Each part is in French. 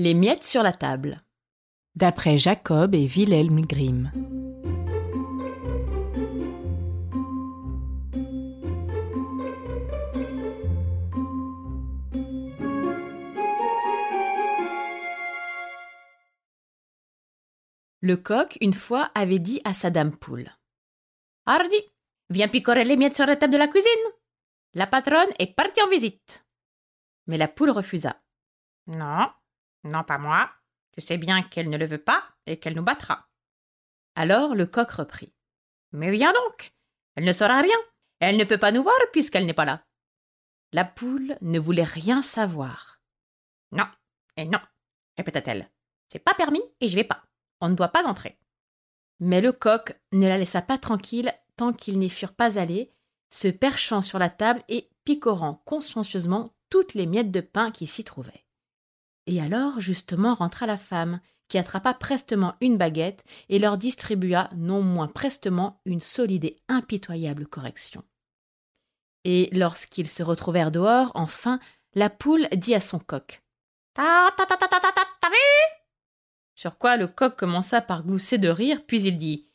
Les miettes sur la table. D'après Jacob et Wilhelm Grimm. Le coq, une fois, avait dit à sa dame poule Hardy, viens picorer les miettes sur la table de la cuisine. La patronne est partie en visite. Mais la poule refusa. Non, non, pas moi. Tu sais bien qu'elle ne le veut pas et qu'elle nous battra. Alors le coq reprit. Mais viens donc. Elle ne saura rien. Elle ne peut pas nous voir puisqu'elle n'est pas là. La poule ne voulait rien savoir. Non, et non, répéta-t-elle. C'est pas permis et je vais pas. On ne doit pas entrer. Mais le coq ne la laissa pas tranquille tant qu'ils n'y furent pas allés, se perchant sur la table et picorant consciencieusement toutes les miettes de pain qui s'y trouvaient. Et alors justement rentra la femme, qui attrapa prestement une baguette et leur distribua non moins prestement une solide et impitoyable correction. Et lorsqu'ils se retrouvèrent dehors, enfin, la poule dit à son coq Ta ta ta ta ta ta t'as vu? Sur quoi le coq commença par glousser de rire, puis il dit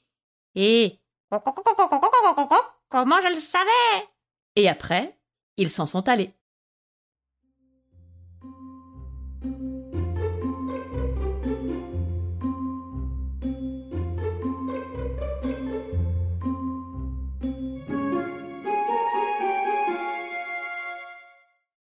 Et comment je le savais? Et après, ils s'en sont allés.